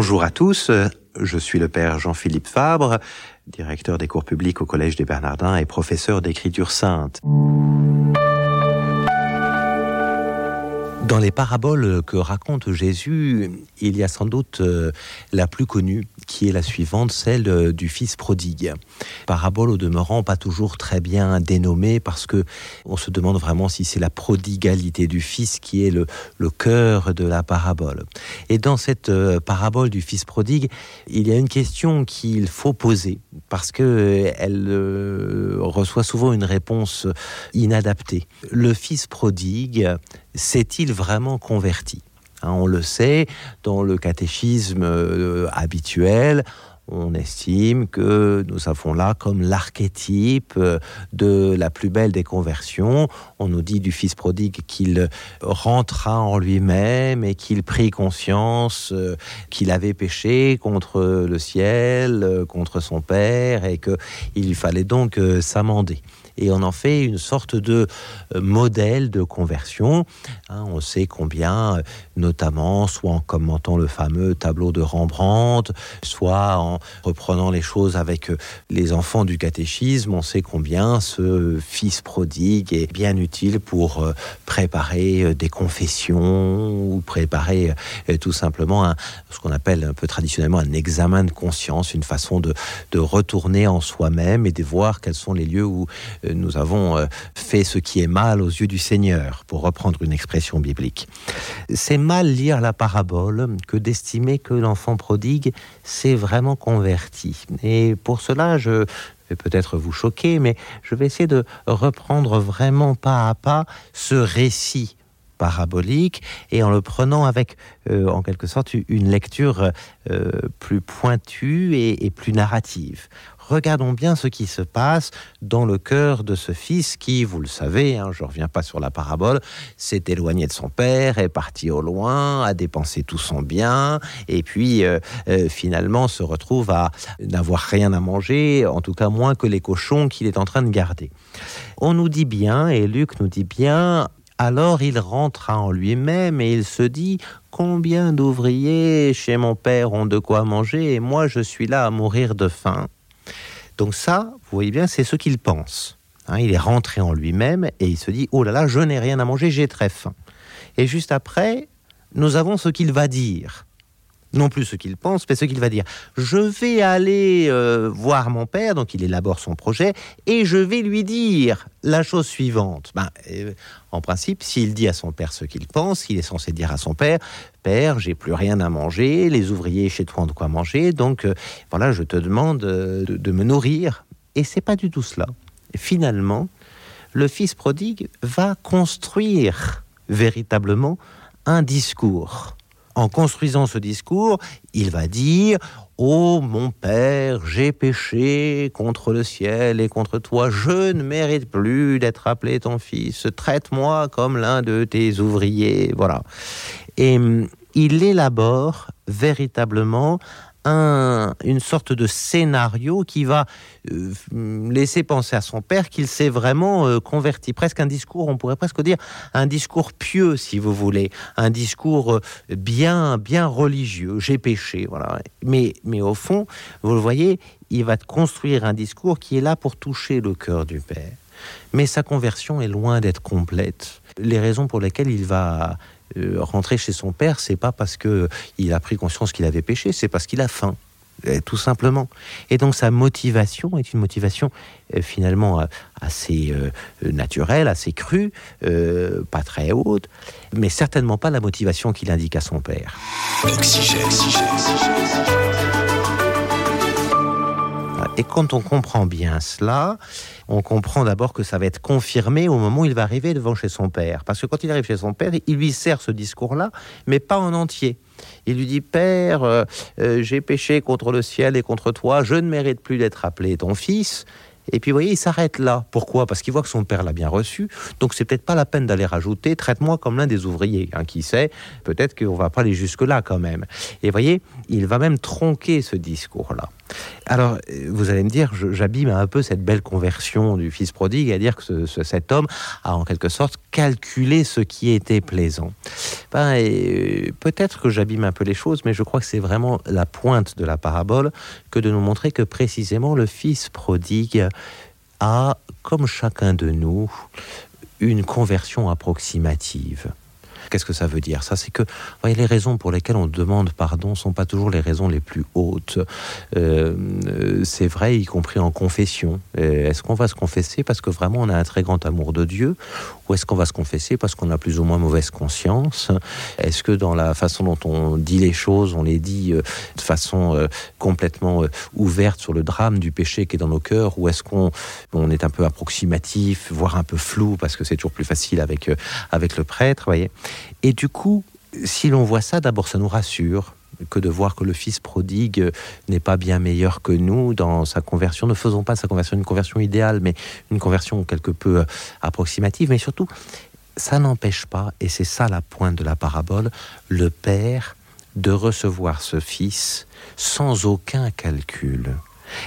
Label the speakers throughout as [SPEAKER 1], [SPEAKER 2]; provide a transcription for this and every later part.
[SPEAKER 1] Bonjour à tous, je suis le père Jean-Philippe Fabre, directeur des cours publics au Collège des Bernardins et professeur d'écriture sainte. Dans les paraboles que raconte Jésus, il y a sans doute euh, la plus connue, qui est la suivante, celle euh, du fils prodigue. Parabole au demeurant pas toujours très bien dénommée parce que on se demande vraiment si c'est la prodigalité du fils qui est le, cœur de la parabole. Et dans cette euh, parabole du fils prodigue, il y a une question qu'il faut poser parce que elle reçoit souvent une réponse inadaptée. Le fils prodigue s'est-il vraiment converti? Hein, On le sait, dans le catéchisme euh, habituel, on estime que nous avons là comme l'archétype euh, de la plus belle des conversions. On nous dit du Fils prodigue qu'il rentra en lui-même et qu'il prit conscience euh, qu'il avait péché contre le ciel, contre son Père, et qu'il fallait donc s'amender et on en fait une sorte de euh, modèle de conversion. Hein, on sait combien, euh, notamment, soit en commentant le fameux tableau de Rembrandt, soit en reprenant les choses avec euh, les enfants du catéchisme, on sait combien ce fils prodigue est bien utile pour préparer des confessions ou préparer tout simplement ce qu'on appelle un peu traditionnellement un examen de conscience, une façon de, de retourner en soi-même et de voir quels sont les lieux où nous avons euh, fait ce qui est mal aux yeux du Seigneur, pour reprendre une expression biblique. C'est mal lire la parabole que d'estimer que l'enfant prodigue s'est vraiment Et pour cela, je vais peut-être vous choquer, mais je vais essayer de reprendre vraiment pas à pas ce récit parabolique et en le prenant avec euh, en quelque sorte une lecture euh, plus pointue et, plus narrative regardons bien ce qui se passe dans le cœur de ce fils qui, vous le savez, hein, je ne reviens pas sur la parabole, s'est éloigné de son père, est parti au loin, a dépensé tout son bien, et puis euh, euh, finalement se retrouve à n'avoir rien à manger, en tout cas moins que les cochons qu'il est en train de garder. On nous dit bien, et Luc nous dit bien, alors il rentra en lui-même et il se dit Combien d'ouvriers chez mon père ont de quoi manger et moi je suis là à mourir de faim donc ça, vous voyez bien, c'est ce qu'il pense. Hein, il est rentré en lui-même et il se dit, oh là là, je n'ai rien à manger, j'ai très faim. Et juste après, nous avons ce qu'il va dire non plus ce qu'il pense, mais ce qu'il va dire. Je vais aller euh, voir mon père, donc il élabore son projet, et je vais lui dire la chose suivante. Ben, euh, en principe, s'il dit à son père ce qu'il pense, il est censé dire à son père Père, j'ai plus rien à manger, les ouvriers chez toi ont de quoi manger, donc euh, voilà, je te demande de, de me nourrir. Et c'est pas du tout cela. finalement, le fils prodigue va construire véritablement un discours en construisant ce discours, il va dire Oh mon Père, j'ai péché contre le ciel et contre toi, je ne mérite plus d'être appelé ton fils, traite-moi comme l'un de tes ouvriers. Voilà. Et hum, il élabore véritablement une sorte de scénario qui va euh, laisser penser à son père qu'il s'est vraiment euh, converti. Presque un discours, on pourrait presque dire un discours pieux, si vous voulez, un discours euh, bien, bien religieux. J'ai péché, voilà. Mais, mais au fond, vous le voyez, il va construire un discours qui est là pour toucher le cœur du père. Mais sa conversion est loin d'être complète. Les raisons pour lesquelles il va euh, rentrer chez son père, c'est pas parce que il a pris conscience qu'il avait péché, c'est parce qu'il a faim tout simplement. Et donc sa motivation est une motivation euh, finalement euh, assez naturelle, assez crue, pas très haute, mais certainement pas la motivation qu'il indique à son père. Et quand on comprend bien cela, on comprend d'abord que ça va être confirmé au moment où il va arriver devant chez son père. Parce que quand il arrive chez son père, il lui sert ce discours-là, mais pas en entier. Il lui dit Père, euh, euh, j'ai péché contre le ciel et contre toi, je ne mérite plus d'être appelé ton fils. Et puis, vous voyez, il s'arrête là. Pourquoi? Parce qu'il voit que son père l'a bien reçu. Donc, c'est peut-être pas la peine d'aller rajouter traite-moi comme l'un des ouvriers. Hein, qui sait Peut-être qu'on va pas aller jusque-là quand même. Et vous voyez, il va même tronquer ce discours-là. Alors, vous allez me dire, j'abîme un peu cette belle conversion du fils prodigue, à dire que ce, cet homme a en quelque sorte calculé ce qui était plaisant. Ben, Peut-être que j'abîme un peu les choses, mais je crois que c'est vraiment la pointe de la parabole que de nous montrer que précisément le fils prodigue a, comme chacun de nous, une conversion approximative. Qu'est-ce que ça veut dire? Ça, c'est que les raisons pour lesquelles on demande pardon sont pas toujours les raisons les plus hautes. Euh, c'est vrai, y compris en confession. Euh, est-ce qu'on va se confesser parce que vraiment on a un très grand amour de Dieu? Ou est-ce qu'on va se confesser parce qu'on a plus ou moins mauvaise conscience? Est-ce que dans la façon dont on dit les choses, on les dit euh, de façon complètement ouverte sur le drame du péché qui est dans nos cœurs? Ou est-ce qu'on on est un peu approximatif, voire un peu flou parce que c'est toujours plus facile avec, avec le prêtre, et du coup, si l'on voit ça, d'abord, ça nous rassure que de voir que le fils prodigue n'est pas bien meilleur que nous dans sa conversion. Ne faisons pas sa conversion une conversion idéale, mais une conversion quelque peu euh, approximative. Mais surtout, ça n'empêche pas, et c'est ça la pointe de la parabole, le Père de recevoir ce fils sans aucun calcul.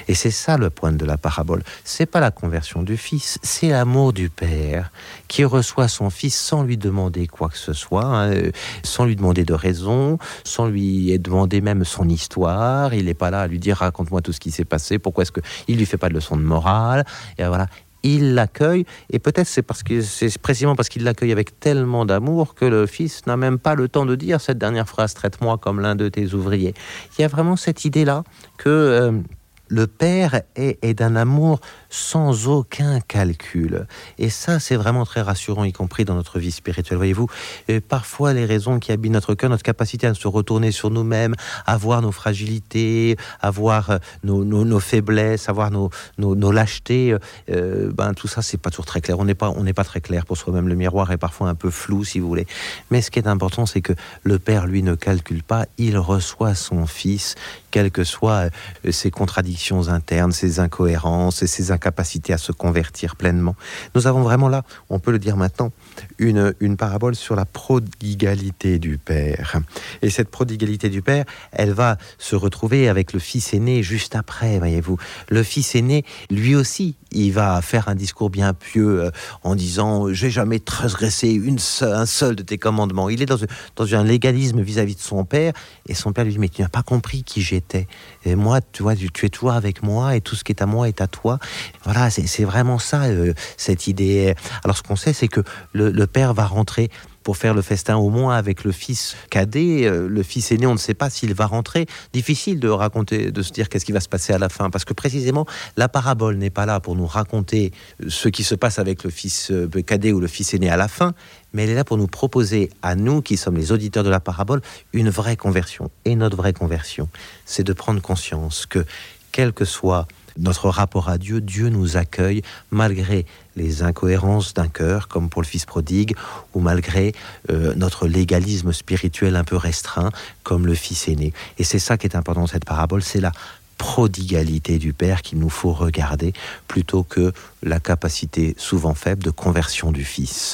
[SPEAKER 1] Et c'est ça le point de la parabole. C'est pas la conversion du fils, c'est l'amour du père qui reçoit son fils sans lui demander quoi que ce soit, hein, euh, sans lui demander de raison, sans lui demander même son histoire. Il n'est pas là à lui dire raconte-moi tout ce qui s'est passé, pourquoi est-ce qu'il lui fait pas de leçon de morale. Et voilà, il l'accueille, et peut-être c'est parce que c'est précisément parce qu'il l'accueille avec tellement d'amour que le fils n'a même pas le temps de dire cette dernière phrase traite-moi comme l'un de tes ouvriers. Il y a vraiment cette idée là que euh, le Père est, d'un amour sans aucun calcul. Et ça, c'est vraiment très rassurant, y compris dans notre vie spirituelle. Voyez-vous, parfois les raisons qui habitent notre cœur, notre capacité à se retourner sur nous-mêmes, à voir nos fragilités, à voir euh, nos, faiblesses, à voir nos, lâchetés, euh, ben, tout ça, c'est pas toujours très clair. On n'est pas, pas très clair pour soi-même. Le miroir est parfois un peu flou, si vous voulez. Mais ce qui est important, c'est que le Père, lui, ne calcule pas. Il reçoit son Fils, quelles que soient euh, ses contradictions internes, ses incohérences et ses incapacités à se convertir pleinement. Nous avons vraiment là, on peut le dire maintenant, une, une parabole sur la prodigalité du Père. Et cette prodigalité du Père, elle va se retrouver avec le Fils aîné juste après, voyez-vous. Le Fils aîné, lui aussi, il va faire un discours bien pieux euh, en disant j'ai jamais transgressé une un seul de tes commandements. Il est dans, dans un légalisme vis-à-vis de son père et son père lui dit mais tu n'as pas compris qui j'étais. Et moi, tu vois, tu, es toi avec moi et tout ce qui est à moi est à toi. Voilà, c'est vraiment ça euh, cette idée. Alors ce qu'on sait, c'est que le, le père va rentrer pour faire le festin au moins avec le fils cadet. Euh, le fils aîné, on ne sait pas s'il va rentrer. Difficile de raconter, de se dire qu'est-ce qui va se passer à la fin, parce que précisément, la parabole n'est pas là pour nous raconter ce qui se passe avec le fils euh, cadet ou le fils aîné à la fin, mais elle est là pour nous proposer, à nous qui sommes les auditeurs de la parabole, une vraie conversion. Et notre vraie conversion, c'est de prendre conscience que, quel que soit notre rapport à Dieu, Dieu nous accueille malgré les incohérences d'un cœur, comme pour le Fils prodigue, ou malgré euh, notre légalisme spirituel un peu restreint, comme le Fils aîné. Et c'est ça qui est important dans cette parabole, c'est la prodigalité du Père qu'il nous faut regarder, plutôt que la capacité souvent faible de conversion du Fils.